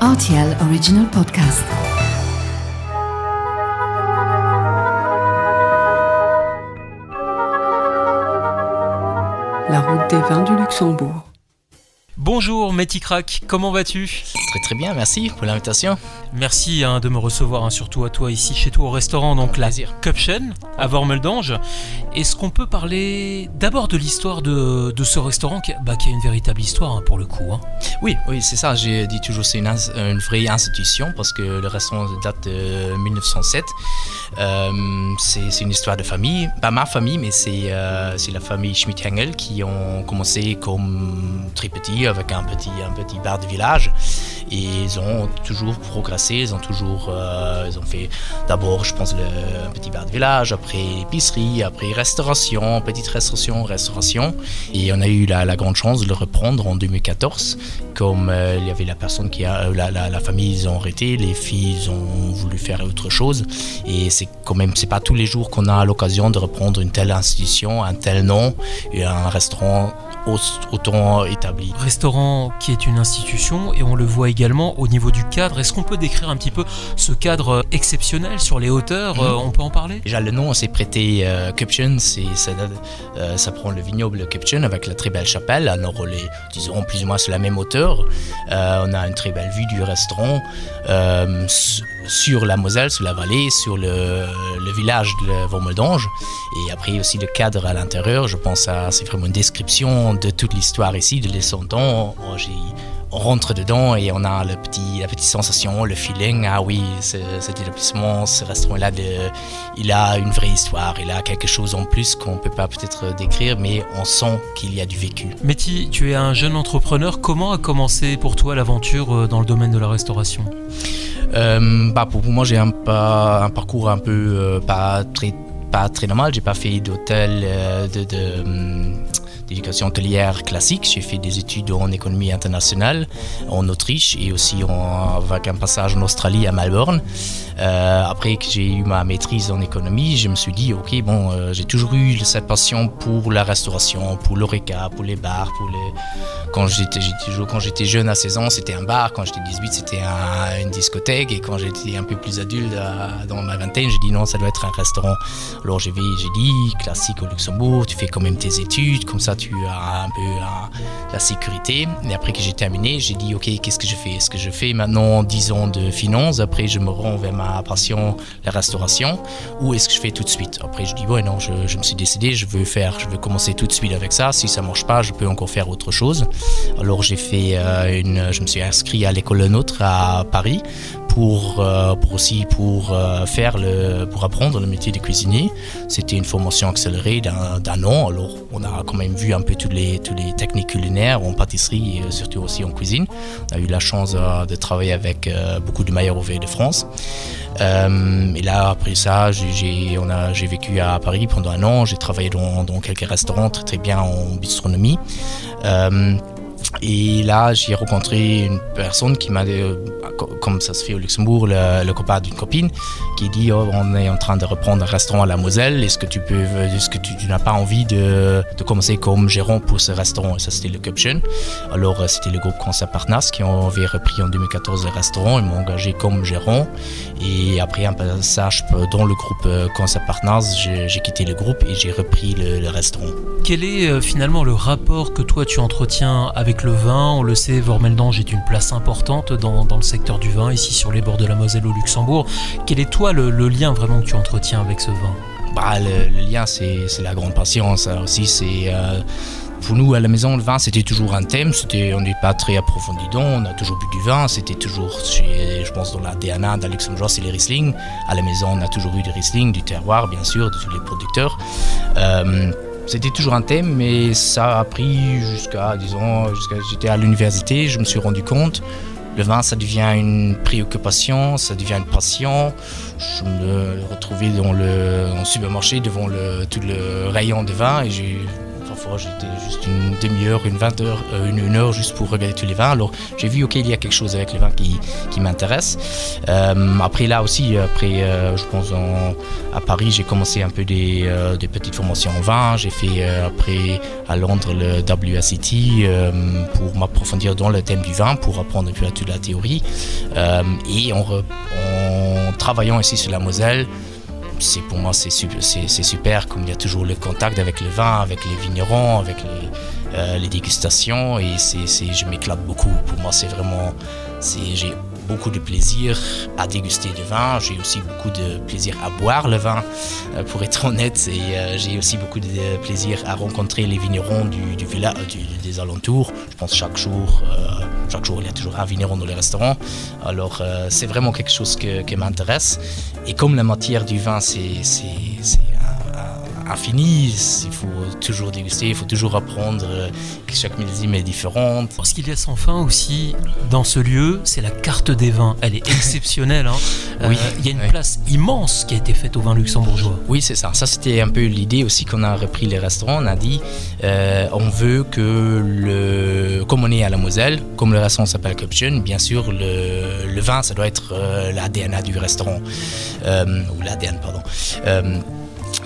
RTL Original Podcast. La route des vins du Luxembourg. Bonjour Metty Crack, comment vas-tu? Très très bien, merci pour l'invitation. Merci hein, de me recevoir, hein, surtout à toi ici chez toi au restaurant, donc la. Cupchen à Vormeldange. Est-ce qu'on peut parler d'abord de l'histoire de, de ce restaurant qui, bah, qui a une véritable histoire hein, pour le coup Oui, oui, c'est ça. J'ai dit toujours c'est une, vraie institution parce que le restaurant date de 1907. Euh, c'est une histoire de famille, pas ma famille, mais c'est euh, c'est la famille Schmidt-Hengel qui ont commencé comme très petit avec un petit un petit bar de village et ils ont toujours progressé. Ils ont toujours euh, ils ont fait d'abord, je pense, le petit bar de village, après épicerie, après restauration, petite restauration, restauration. Et on a eu la, grande chance de le reprendre en 2014. Comme euh, il y avait la personne qui a, euh, la, famille, ils ont arrêté, les filles ils ont voulu faire autre chose. Et c'est quand même, c'est pas tous les jours qu'on a l'occasion de reprendre une telle institution, un tel nom et un restaurant au- autant établi. Restaurant qui est une institution et on le voit également au niveau du cadre. Est-ce qu'on peut décrire un petit peu ce cadre exceptionnel sur les hauteurs Mhm. euh, On peut en parler? Déjà, le nom s'est prêté euh, ça, euh, ça prend le vignoble Cupchen avec la très belle chapelle. Alors, on est, disons, plus ou moins sur la même hauteur. Euh, on a une très belle vue du restaurant sur la Moselle, sur la vallée, sur le, le village de Vormeldange. Et après aussi le cadre à l'intérieur, je pense à c'est vraiment une description de toute l'histoire ici, de. Oh, j'ai- on rentre dedans et on a le petit, la petite sensation, le feeling. Ah oui, ce- cet établissement, ce restaurant-là, il a une vraie histoire. Il a quelque chose en plus qu'on peut pas peut-être décrire, mais on sent qu'il y a du vécu. Metty, tu es un jeune entrepreneur. Comment a commencé pour toi l'aventure euh, dans le domaine de la restauration? Euh, bah, pour moi, j'ai un, parcours un peu euh, pas très pas très normal. J'ai pas fait d'hôtel euh, de, de, hum, d'éducation hôtelière classique. J'ai fait des études en économie internationale en Autriche et aussi en- avec un passage en Australie à Melbourne. Euh, après que j'ai eu ma maîtrise en économie, je me suis dit, ok, bon, euh, j'ai toujours eu cette passion pour la restauration, pour l'oreca, pour les bars, pour les... Quand j'étais, quand j'étais jeune à 16 ans, c'était un bar. Quand j'étais 18, c'était un- une discothèque. Et quand j'étais un peu plus adulte, dans ma vingtaine, j'ai dit non, ça doit être un restaurant. Alors j'ai, j'ai dit, classique au Luxembourg, tu fais quand même tes études, comme ça tu as un peu un- la sécurité. Et après que j'ai terminé, j'ai dit, ok, qu'est-ce que je fais? Est-ce que je fais maintenant 10 ans de finance? Après, je me rends vers ma passion, la restauration Ou est-ce que je fais tout de suite? Après, je dis, ouais, non, je, je me suis décidé, je veux faire, je veux commencer tout de suite avec ça. Si ça marche pas, je peux encore faire autre chose. Alors, j'ai fait euh, une, je me suis inscrit à l'école Le Nôtre à Paris pour, euh, pour aussi pour euh, faire le, pour apprendre le métier de cuisinier. C'était une formation accélérée d'un an. Alors, on a quand même vu un peu toutes les, les techniques culinaires en pâtisserie et euh, surtout aussi en cuisine. On a eu la chance euh, de travailler avec euh, beaucoup de meilleurs ouvriers de France. Et là, après ça, j'ai vécu à Paris pendant un an. J'ai travaillé dans, dans quelques restaurants très, très bien en bistronomie. Euh, et là, j'ai rencontré une personne qui m'a, euh, co- comme ça se fait au Luxembourg, le, le copain d'une copine, qui dit oh, on est en train de reprendre un restaurant à la Moselle. Est-ce que tu est-ce que tu, n'as pas envie de, commencer comme gérant pour ce restaurant? Et ça, c'était le Cupchen. Alors, euh, c'était le groupe Concept Partners qui avait repris en 2014 le restaurant. Ils m'ont engagé comme gérant. Et après un passage dans le groupe euh, Concept Partners, j'ai, quitté le groupe et j'ai repris le, restaurant. Quel est euh, finalement le rapport que toi tu entretiens avec le vin On le sait, Vormeldange est une place importante dans, le secteur du vin, ici sur les bords de la Moselle au Luxembourg. Quel est toi le, lien vraiment que tu entretiens avec ce vin? Bah, le, lien, c'est la grande patience. Aussi, c'est euh, pour nous à la maison, le vin, c'était toujours un thème. On n'est pas très approfondi dedans. On a toujours bu du vin. C'était toujours, chez, je pense, dans la DNA Luxembourg, c'est les Riesling. À la maison, on a toujours eu du Riesling, du terroir, bien sûr, de tous les producteurs. Euh, c'était toujours un thème, mais ça a pris jusqu'à, disons, jusqu'à j'étais à l'université, je me suis rendu compte, le vin, ça devient une préoccupation, ça devient une passion. Je me retrouvais dans le, supermarché devant tout le rayon de vin et j'ai j'étais juste une demi-heure, une vingt heures, euh, une, heure juste pour regarder tous les vins. Alors j'ai vu, ok, il y a quelque chose avec les vins qui, m'intéresse. Euh, après là aussi, après, je pense à Paris, j'ai commencé un peu des, des, petites formations en vin. J'ai fait après à Londres le WSET pour m'approfondir dans le thème du vin, pour apprendre un peu la théorie. et en, en travaillant ici sur la Moselle, c'est pour moi c'est super, comme il y a toujours le contact avec le vin, avec les vignerons, avec les, euh, dégustations et c'est, je m'éclate beaucoup. Pour moi c'est vraiment j'ai beaucoup de plaisir à déguster du vin. J'ai aussi beaucoup de plaisir à boire le vin, euh, pour être honnête. Et euh, j'ai aussi beaucoup de plaisir à rencontrer les vignerons du, village, des alentours. Je pense chaque jour, chaque jour il y a toujours un vigneron dans les restaurants. Alors c'est vraiment quelque chose que, qui m'intéresse. Et comme la matière du vin, c'est infini, il faut toujours déguster, il faut toujours apprendre euh, que chaque millésime est différente. Ce qu'il y a sans fin aussi dans ce lieu, c'est la carte des vins. Elle est exceptionnelle. Hein. oui, euh, il y a une place immense qui a été faite au vin luxembourgeois. Oui, c'est ça. Ça, c'était un peu l'idée aussi qu'on a repris les restaurants. On a dit, euh, on veut que, le, comme on est à la Moselle, comme le restaurant s'appelle Cupchen, bien sûr, le, le, vin, ça doit être l'ADN du restaurant. ou l'ADN, pardon.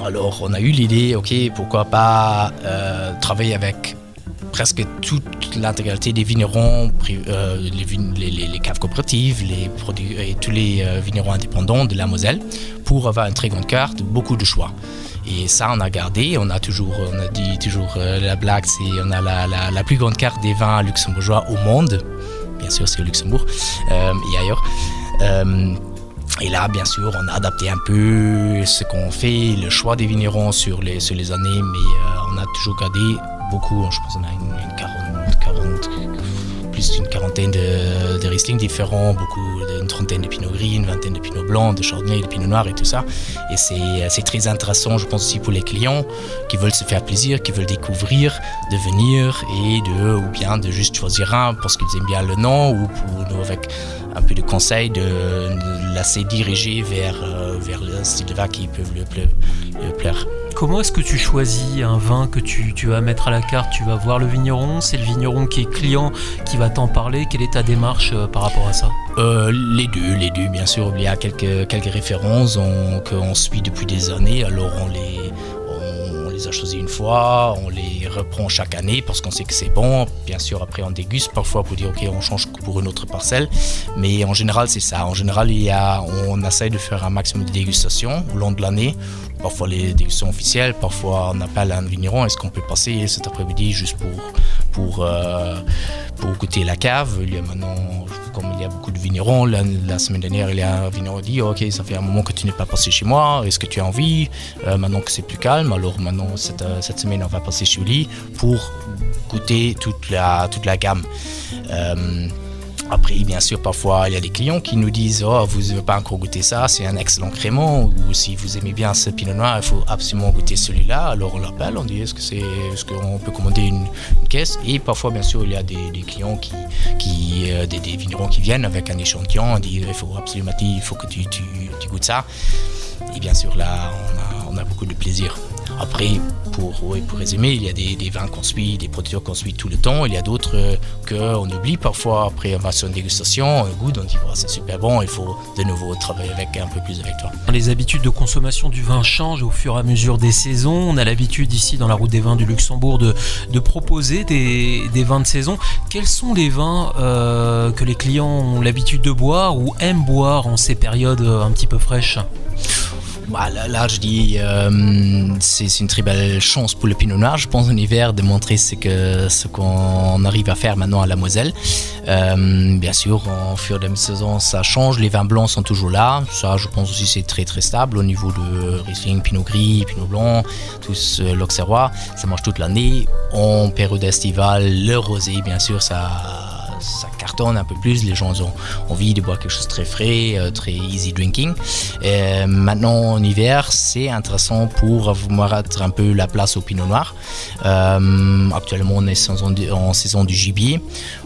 Alors on a eu l'idée, ok, pourquoi pas euh, travailler avec presque toute l'intégralité des vignerons, euh, les, caves coopératives, et tous les euh, vignerons indépendants de la Moselle pour avoir une très grande carte, beaucoup de choix. Et ça, on a gardé. On a toujours, on a dit toujours la blague, c'est on a la, plus grande carte des vins luxembourgeois au monde. Bien sûr, c'est au Luxembourg et ailleurs. Et là, bien sûr, on a adapté un peu ce qu'on fait, le choix des vignerons sur les, sur les années, mais euh, on a toujours gardé beaucoup, je pense qu'on a une, 40, 40, plus d'une quarantaine de, de Riesling différents, beaucoup, une trentaine de Pinot Gris, une vingtaine de Pinot Blanc, de Chardonnay, de Pinot Noir et tout ça. Et c'est très intéressant, je pense aussi pour les clients qui veulent se faire plaisir, qui veulent découvrir, de venir et de, ou bien de juste choisir un parce qu'ils aiment bien le nom ou pour nous avec un peu de conseils de, de laisser diriger vers, euh, vers le style de vin qui peuvent lui plaire. Comment est-ce que tu choisis un vin que tu, vas mettre à la carte? Tu vas voir le vigneron? C'est le vigneron qui est client qui va t'en parler? Quelle est ta démarche euh, par rapport à ça? Euh, Les deux, les deux, bien sûr. Il y a quelques, quelques références qu'on suit depuis des années, alors on les, a une fois, on les reprend chaque année parce qu'on sait que c'est bon. Bien sûr, après on déguste parfois pour dire ok, on change pour une autre parcelle. Mais en général, c'est ça. En général, il y a, on essaye de faire un maximum de dégustations au long de l'année. Parfois les dégustations officielles, parfois on appelle un vigneron. Est-ce qu'on peut passer cet après-midi juste pour, pour, euh, pour goûter la cave? Il y a maintenant comme il y a beaucoup de vignerons, la, semaine dernière, il y a un vigneron qui dit Ok, ça fait un moment que tu n'es pas passé chez moi, est-ce que tu as envie? Euh, Maintenant que c'est plus calme, alors maintenant, cette, euh, cette, semaine, on va passer chez lui pour goûter toute la, toute la gamme. Euh, après, bien sûr, parfois, il y a des clients qui nous disent Oh, vous n'avez pas encore goûté ça, c'est un excellent crément. Ou si vous aimez bien ce pinot noir, il faut absolument goûter celui-là. Alors, on l'appelle, on dit Est-ce qu'on peut commander une, caisse? Et parfois, bien sûr, il y a des, clients qui, qui euh, des, vignerons qui viennent avec un échantillon. On dit Il faut absolument, il faut que tu, tu, tu goûtes ça. Et bien sûr, là, on a, on a beaucoup de plaisir. Après, pour, résumer, il y a des, vins qu'on suit, des producteurs qu'on suit tout le temps. Il y a d'autres euh, qu'on oublie parfois. Après, on va sur une dégustation, on goûte, on dit c'est super bon, il faut de nouveau travailler avec un peu plus avec toi. Les habitudes de consommation du vin changent au fur et à mesure des saisons. On a l'habitude ici dans la route des vins du Luxembourg de, proposer des, vins de saison. Quels sont les vins euh, que les clients ont l'habitude de boire ou aiment boire en ces périodes un petit peu fraîches? Bah, là, je dis, euh, c'est une très belle chance pour le Pinot Noir, je pense, en hiver, de montrer ce qu'on ce qu'on arrive à faire maintenant à la Moselle. Euh, bien sûr, en fur et à saison, ça change. Les vins blancs sont toujours là. Ça, je pense aussi, c'est très très stable au niveau de Riesling, Pinot Gris, Pinot Blanc, tous euh, l'Auxerrois. Ça marche toute l'année. En période estivale, le rosé, bien sûr, ça ça cartonne un peu plus, les gens ont envie de boire quelque chose de très frais, euh, très easy drinking. Et maintenant en hiver, c'est intéressant pour avoir un peu la place au pinot noir. Euh, actuellement, on est en saison du gibier.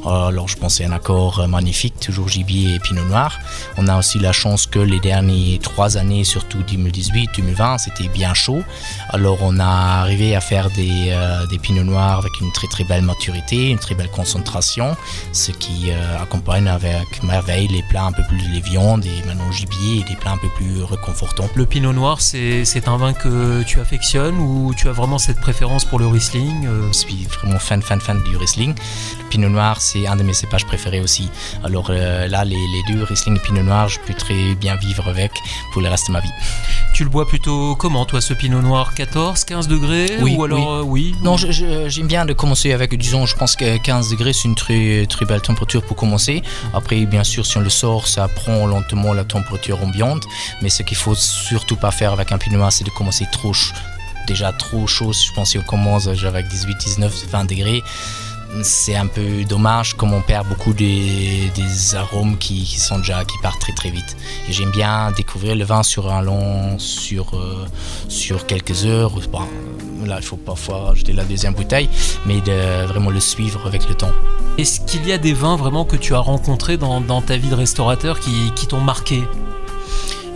Alors je pense c'est un accord magnifique, toujours gibier et pinot noir. On a aussi la chance que les dernières trois années, surtout 2018, 2020, c'était bien chaud. Alors on a arrivé à faire des, euh, des pinots noirs avec une très très belle maturité, une très belle concentration, ce qui euh, accompagne avec merveille les plats un peu plus les viandes et maintenant gibier et des plats un peu plus réconfortants. Le pinot noir, c'est un vin que tu affectionnes ou tu as vraiment cette préférence pour le Riesling euh? Je suis vraiment fan fan fan du Riesling. Le pinot noir, c'est un de mes cépages préférés aussi. Alors là, les, les deux Riesling et pinot noir, je peux très bien vivre avec pour le reste de ma vie. Tu le bois plutôt comment, toi, ce pinot noir? 14, 15 degrés Oui, ou alors, oui. oui? Non, j'aime bien de commencer avec, disons, je pense que 15 degrés, c'est une très, très belle température pour commencer. Après, bien sûr, si on le sort, ça prend lentement la température ambiante. Mais ce qu'il faut surtout pas faire avec un pinot c'est de commencer trop déjà trop chaud. Je pense si on commence avec 18, 19, 20 degrés, c'est un peu dommage comme on perd beaucoup des, arômes qui, sont déjà qui partent très très vite. Et j'aime bien découvrir le vin sur un long, sur euh, sur quelques heures. Là, il faut parfois jeter la deuxième bouteille, mais de vraiment le suivre avec le temps. Est-ce qu'il y a des vins vraiment que tu as rencontrés dans, ta vie de restaurateur qui, qui t'ont marqué?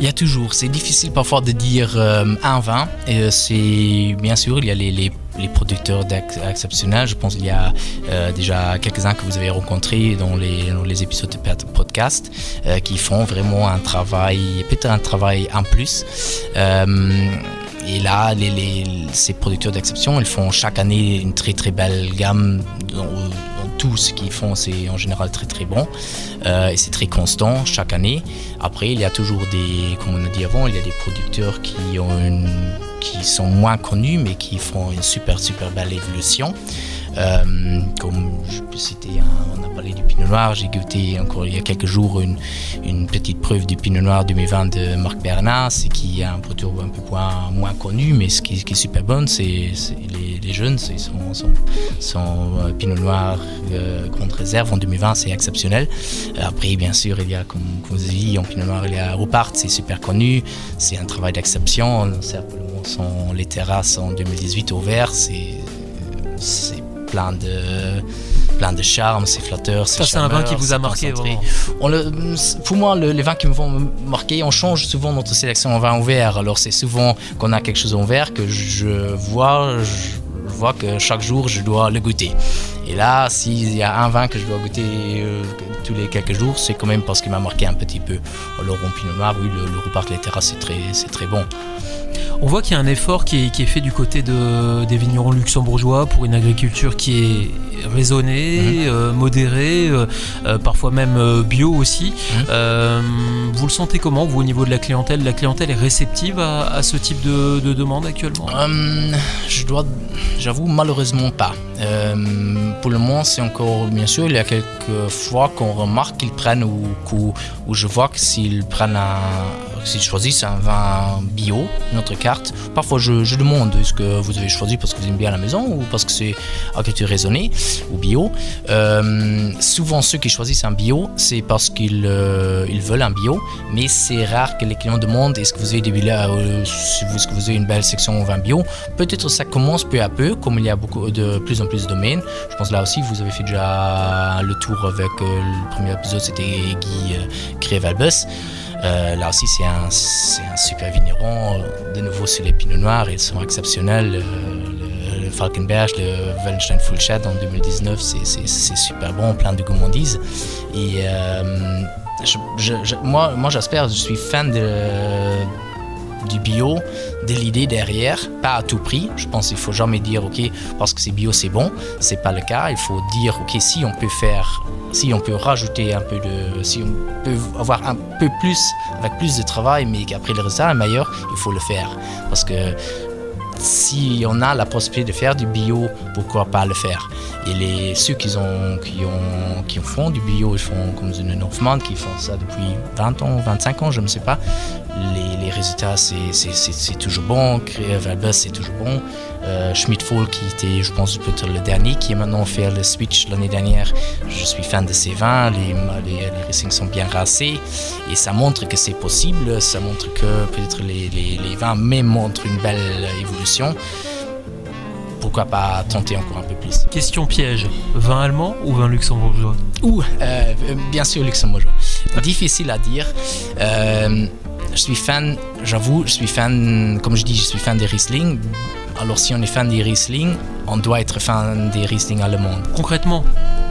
Il y a toujours, c'est difficile parfois de dire euh, un vin. Et euh, c'est bien sûr, il y a les, les, les producteurs exceptionnels. Je pense qu'il y a euh, déjà quelques-uns que vous avez rencontrés dans les, dans les épisodes de podcast qui font vraiment un travail, peut-être un travail en plus. Et là, ces producteurs d'exception, ils font chaque année une très très belle gamme. Tout ce qu'ils font, c'est en général très très bon. Euh, et c'est très constant chaque année. Après, il y a toujours des, comme on a dit avant, il y a des producteurs qui, ont qui sont moins connus, mais qui font une super super belle évolution. Euh, comme je on a parlé du Pinot Noir, j'ai goûté encore il y a quelques jours une, une petite preuve du Pinot Noir 2020 de Marc Bernard, c'est qui est un produit un peu moins, connu, mais ce qui, est super bon, c'est les, jeunes, c'est son, euh, Pinot Noir euh, grande réserve en 2020, c'est exceptionnel. Après, bien sûr, il y a, comme, vous avez dit, en Pinot Noir, il y a Rupart, c'est super connu, c'est un travail d'exception, on sont les terrasses en 2018 au vert, c'est plein de plein de charme, c'est flatteur. Ça, c'est un vin qui vous a marqué vraiment. On le, pour moi, les vins qui me vont marquer, on change souvent notre sélection en vin au verre. Alors, c'est souvent qu'on a quelque chose en verre que je vois, je vois que chaque jour, je dois le goûter. Et là, s'il y a un vin que je dois goûter euh, tous les quelques jours, c'est quand même parce qu'il m'a marqué un petit peu. Alors, en Pinot Noir, oui, le, le Rupart c'est très, c'est très bon. On voit qu'il y a un effort qui est, fait du côté de, des vignerons luxembourgeois pour une agriculture qui est raisonnée, mhm. euh, modérée, euh, euh, parfois même bio aussi. Mhm. vous le sentez comment, vous, au niveau de la clientèle? La clientèle est réceptive à, ce type de, demande actuellement? Je dois, j'avoue, malheureusement pas. pour le moment, c'est encore, bien sûr, il y a quelques fois qu'on remarque qu'ils prennent ou, ou, je vois que s'ils prennent un, s'ils choisissent un vin bio, notre carte. Parfois, je, demande est-ce que vous avez choisi parce que vous aimez bien la maison ou parce que c'est agriculture raisonnée ou bio? Euh, souvent, ceux qui choisissent un bio, c'est parce qu'ils euh, veulent un bio, mais c'est rare que les clients demandent est-ce que vous avez des euh, est-ce que vous avez une belle section vin bio? Peut-être ça commence peu à peu, comme il y a beaucoup de plus en plus de domaines. Je pense là aussi, vous avez fait déjà le tour avec le premier épisode, c'était Guy Crévalbus. Euh, là aussi, c'est un, un, super vigneron. De nouveau, sur les pinots noirs, ils sont exceptionnels. Le, le Falkenberg, le Wallenstein Fullshed en 2019, c'est super bon, plein de gourmandise. Et euh, moi, moi j'espère, je suis fan de du bio, de l'idée derrière, pas à tout prix. Je pense qu'il faut jamais dire ok parce que c'est bio c'est bon, c'est pas le cas. Il faut dire ok si on peut faire, si on peut rajouter un peu de, si on peut avoir un peu plus avec plus de travail, mais qu'après le résultat est meilleur, il faut le faire parce que si on a la possibilité de faire du bio, pourquoi pas le faire Et les, ceux qui, ont, qui, ont, qui font du bio, ils font comme une Northman, qui font ça depuis 20 ans, 25 ans, je ne sais pas. Les, les résultats, c'est toujours bon. Créer c'est toujours bon. Euh, Schmidt Fall qui était, je pense, peut-être le dernier, qui est maintenant fait le switch l'année dernière. Je suis fan de ces vins, les, les, les sont bien rassés et ça montre que c'est possible, ça montre que peut-être les, les, les vins même montrent une belle évolution pourquoi pas tenter encore un peu plus. Question piège, vin allemand ou vin luxembourgeois? Ou, euh, bien sûr, luxembourgeois. Difficile à dire. Euh, je suis fan, j'avoue, je suis fan, comme je dis, je suis fan des Riesling. Alors si on est fan des Riesling, on doit être fan des Riesling allemands. Concrètement?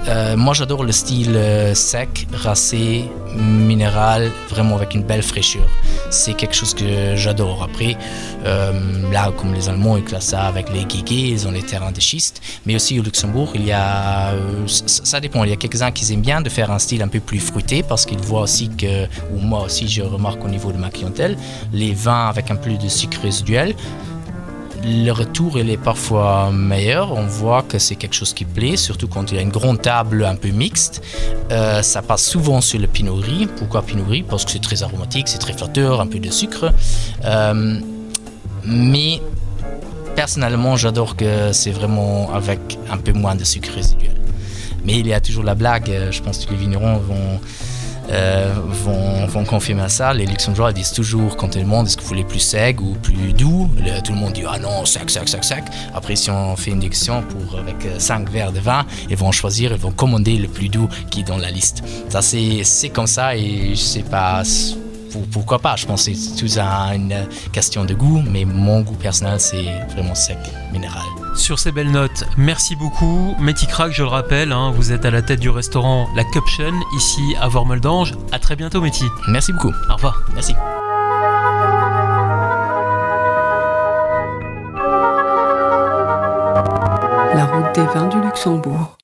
Euh, moi j'adore le style euh, sec, racé, minéral, vraiment avec une belle fraîcheur. C'est quelque chose que j'adore. Après, euh, là comme les Allemands ils classent ça avec les guiguets, ils ont les terrains de schiste. Mais aussi au Luxembourg, il y a, ça, ça dépend. Il y a quelques-uns qui aiment bien de faire un style un peu plus fruité parce qu'ils voient aussi que, ou moi aussi je remarque au niveau de ma clientèle, les vins avec un peu de sucre résiduel le retour il est parfois meilleur. On voit que c'est quelque chose qui plaît, surtout quand il y a une grande table un peu mixte. Euh, ça passe souvent sur le pinot gris. Pourquoi pinot gris Parce que c'est très aromatique, c'est très flatteur, un peu de sucre. Euh, mais personnellement, j'adore que c'est vraiment avec un peu moins de sucre résiduel. Mais il y a toujours la blague, euh, je pense que les vignerons vont euh, vont, confirmer ça. Les luxembourgeois disent toujours, quand ils demandent est-ce que vous voulez plus sec ou plus doux, tout le monde dit ah non, sec, sec, sec, sec. Après, si on fait une diction pour, avec 5 euh, verres de vin, ils vont choisir, ils vont commander le plus doux qui est dans la liste. Ça, c'est comme ça et je sais pas pourquoi pas Je pense que c'est tout une question de goût, mais mon goût personnel, c'est vraiment sec, minéral. Sur ces belles notes, merci beaucoup. Métis Crack, je le rappelle, hein, vous êtes à la tête du restaurant La Cupchen, ici à Vormeldange. À très bientôt, Métis. Merci beaucoup. Au revoir. Merci. La route des vins du Luxembourg.